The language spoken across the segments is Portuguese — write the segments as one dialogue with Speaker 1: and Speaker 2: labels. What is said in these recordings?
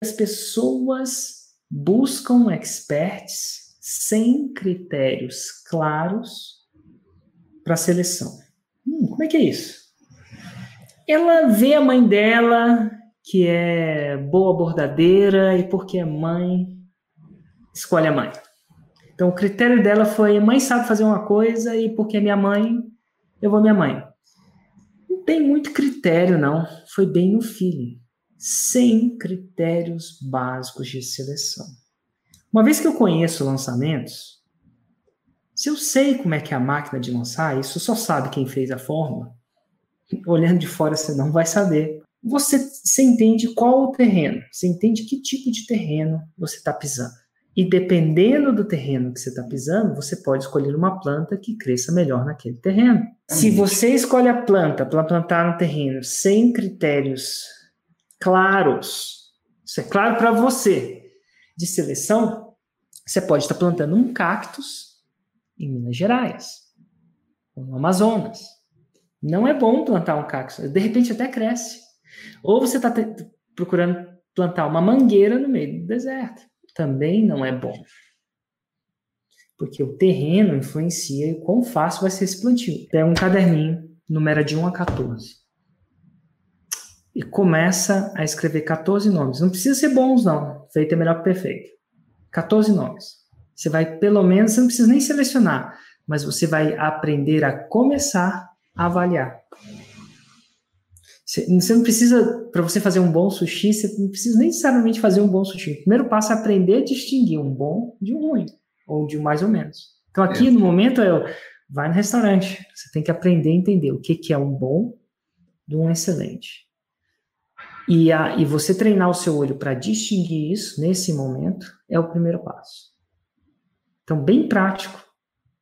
Speaker 1: as pessoas buscam experts sem critérios claros para seleção. Hum, como é que é isso? Ela vê a mãe dela, que é boa bordadeira, e porque é mãe, escolhe a mãe. Então, o critério dela foi: mãe sabe fazer uma coisa, e porque é minha mãe, eu vou minha mãe. Não tem muito critério, não. Foi bem no feeling. Sem critérios básicos de seleção. Uma vez que eu conheço lançamentos, se eu sei como é que é a máquina de lançar, isso só sabe quem fez a fórmula. Olhando de fora você não vai saber. Você, você entende qual o terreno, você entende que tipo de terreno você está pisando. E dependendo do terreno que você está pisando, você pode escolher uma planta que cresça melhor naquele terreno. Se você escolhe a planta para plantar no terreno sem critérios claros, isso é claro para você, de seleção, você pode estar plantando um cactus em Minas Gerais, ou no Amazonas. Não é bom plantar um cactus, de repente até cresce. Ou você está procurando plantar uma mangueira no meio do deserto também não é bom. Porque o terreno influencia o quão fácil vai ser esse plantio. Pega um caderninho, numera de 1 a 14. E começa a escrever 14 nomes. Não precisa ser bons, não. Feito é melhor que perfeito. 14 nomes. Você vai, pelo menos, você não precisa nem selecionar, mas você vai aprender a começar a avaliar. Você não precisa, para você fazer um bom sushi, você não precisa necessariamente fazer um bom sushi. O primeiro passo é aprender a distinguir um bom de um ruim, ou de um mais ou menos. Então, aqui é. no momento, eu vai no restaurante. Você tem que aprender a entender o que, que é um bom de um excelente. E, a, e você treinar o seu olho para distinguir isso nesse momento é o primeiro passo. Então, bem prático.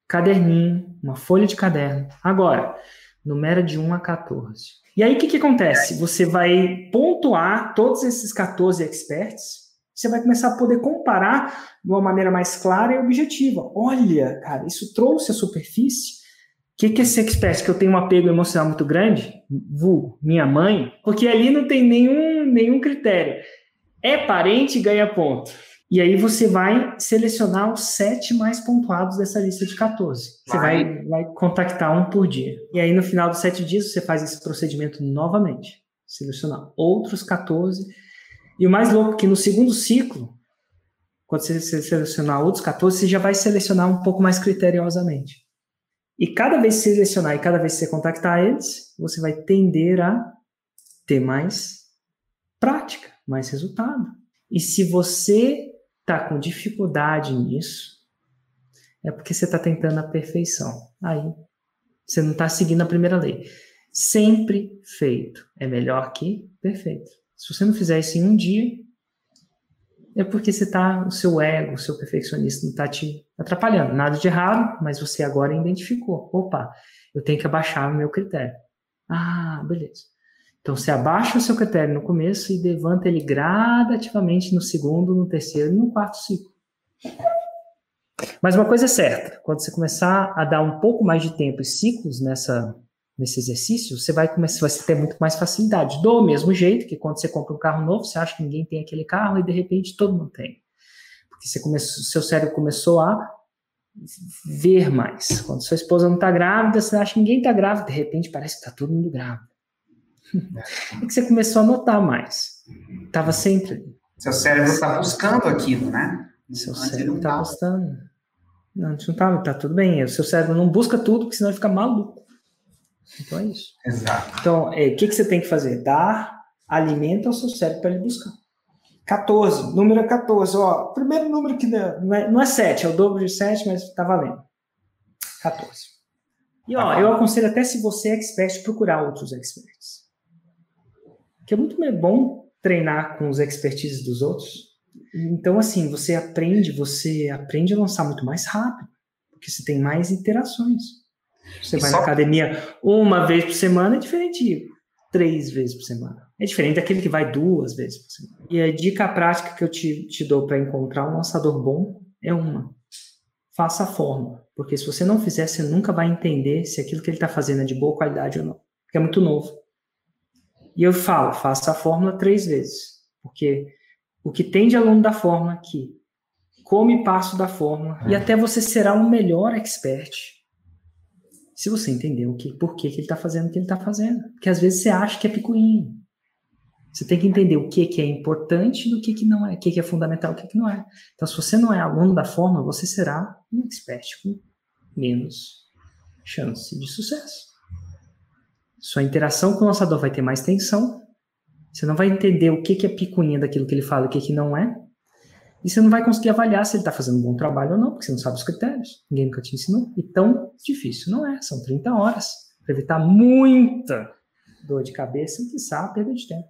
Speaker 1: Caderninho, uma folha de caderno. Agora, numera de 1 a 14. E aí, o que, que acontece? Você vai pontuar todos esses 14 experts, você vai começar a poder comparar de uma maneira mais clara e objetiva. Olha, cara, isso trouxe a superfície. O que, que é esse expert que eu tenho um apego emocional muito grande? Vu, minha mãe, porque ali não tem nenhum, nenhum critério. É parente, ganha ponto. E aí você vai selecionar os sete mais pontuados dessa lista de 14. Você vai, vai, vai contactar um por dia. E aí no final dos sete dias você faz esse procedimento novamente. Selecionar outros 14. E o mais louco é que no segundo ciclo, quando você selecionar outros 14, você já vai selecionar um pouco mais criteriosamente. E cada vez que você selecionar e cada vez que você contactar eles, você vai tender a ter mais prática, mais resultado. E se você está com dificuldade nisso, é porque você está tentando a perfeição. Aí você não está seguindo a primeira lei. Sempre feito é melhor que perfeito. Se você não fizer isso em um dia, é porque você tá, o seu ego, o seu perfeccionista não está te atrapalhando. Nada de errado, mas você agora identificou. Opa, eu tenho que abaixar o meu critério. Ah, beleza. Então, você abaixa o seu critério no começo e levanta ele gradativamente no segundo, no terceiro e no quarto ciclo. Mas uma coisa é certa, quando você começar a dar um pouco mais de tempo e ciclos nessa, nesse exercício, você vai começar a ter muito mais facilidade. Do mesmo jeito que quando você compra um carro novo, você acha que ninguém tem aquele carro e de repente todo mundo tem. Porque você começou, seu cérebro começou a ver mais. Quando sua esposa não está grávida, você acha que ninguém está grávida, de repente parece que está todo mundo grávido. É que você começou a notar mais. Estava sempre ali.
Speaker 2: Seu cérebro está buscando aquilo, né?
Speaker 1: Seu Antes cérebro está buscando. Não, não tá, tá tudo bem. O seu cérebro não busca tudo, porque senão ele fica maluco. Então é isso.
Speaker 2: Exato.
Speaker 1: Então, é, o que, que você tem que fazer? Dar alimento ao seu cérebro para ele buscar. 14, número 14, ó. Primeiro número que não é, não é 7, é o dobro de 7, mas tá valendo. 14. E ó, tá eu aconselho até se você é expert, procurar outros experts que é muito bom treinar com os expertises dos outros. Então, assim, você aprende, você aprende a lançar muito mais rápido, porque você tem mais interações. Você e vai só... na academia uma vez por semana, é diferente de três vezes por semana. É diferente daquele que vai duas vezes por semana. E a dica prática que eu te, te dou para encontrar um lançador bom é uma. Faça a forma. Porque se você não fizer, você nunca vai entender se aquilo que ele está fazendo é de boa qualidade ou não. Porque é muito novo. E eu falo, faça a fórmula três vezes, porque o que tem de aluno da forma que come passo da forma e até você será um melhor expert se você entender o que, por que, que ele está fazendo o que ele está fazendo. Porque às vezes você acha que é picuinho. Você tem que entender o que, que é importante do que, que não é, o que, que é fundamental, o que, que não é. Então, se você não é aluno da forma, você será um expert com menos chance de sucesso. Sua interação com o lançador vai ter mais tensão. Você não vai entender o que, que é picuinha daquilo que ele fala e o que, que não é. E você não vai conseguir avaliar se ele está fazendo um bom trabalho ou não, porque você não sabe os critérios. Ninguém nunca te ensinou. E tão difícil não é. São 30 horas para evitar muita dor de cabeça e, quiçá, perda de tempo.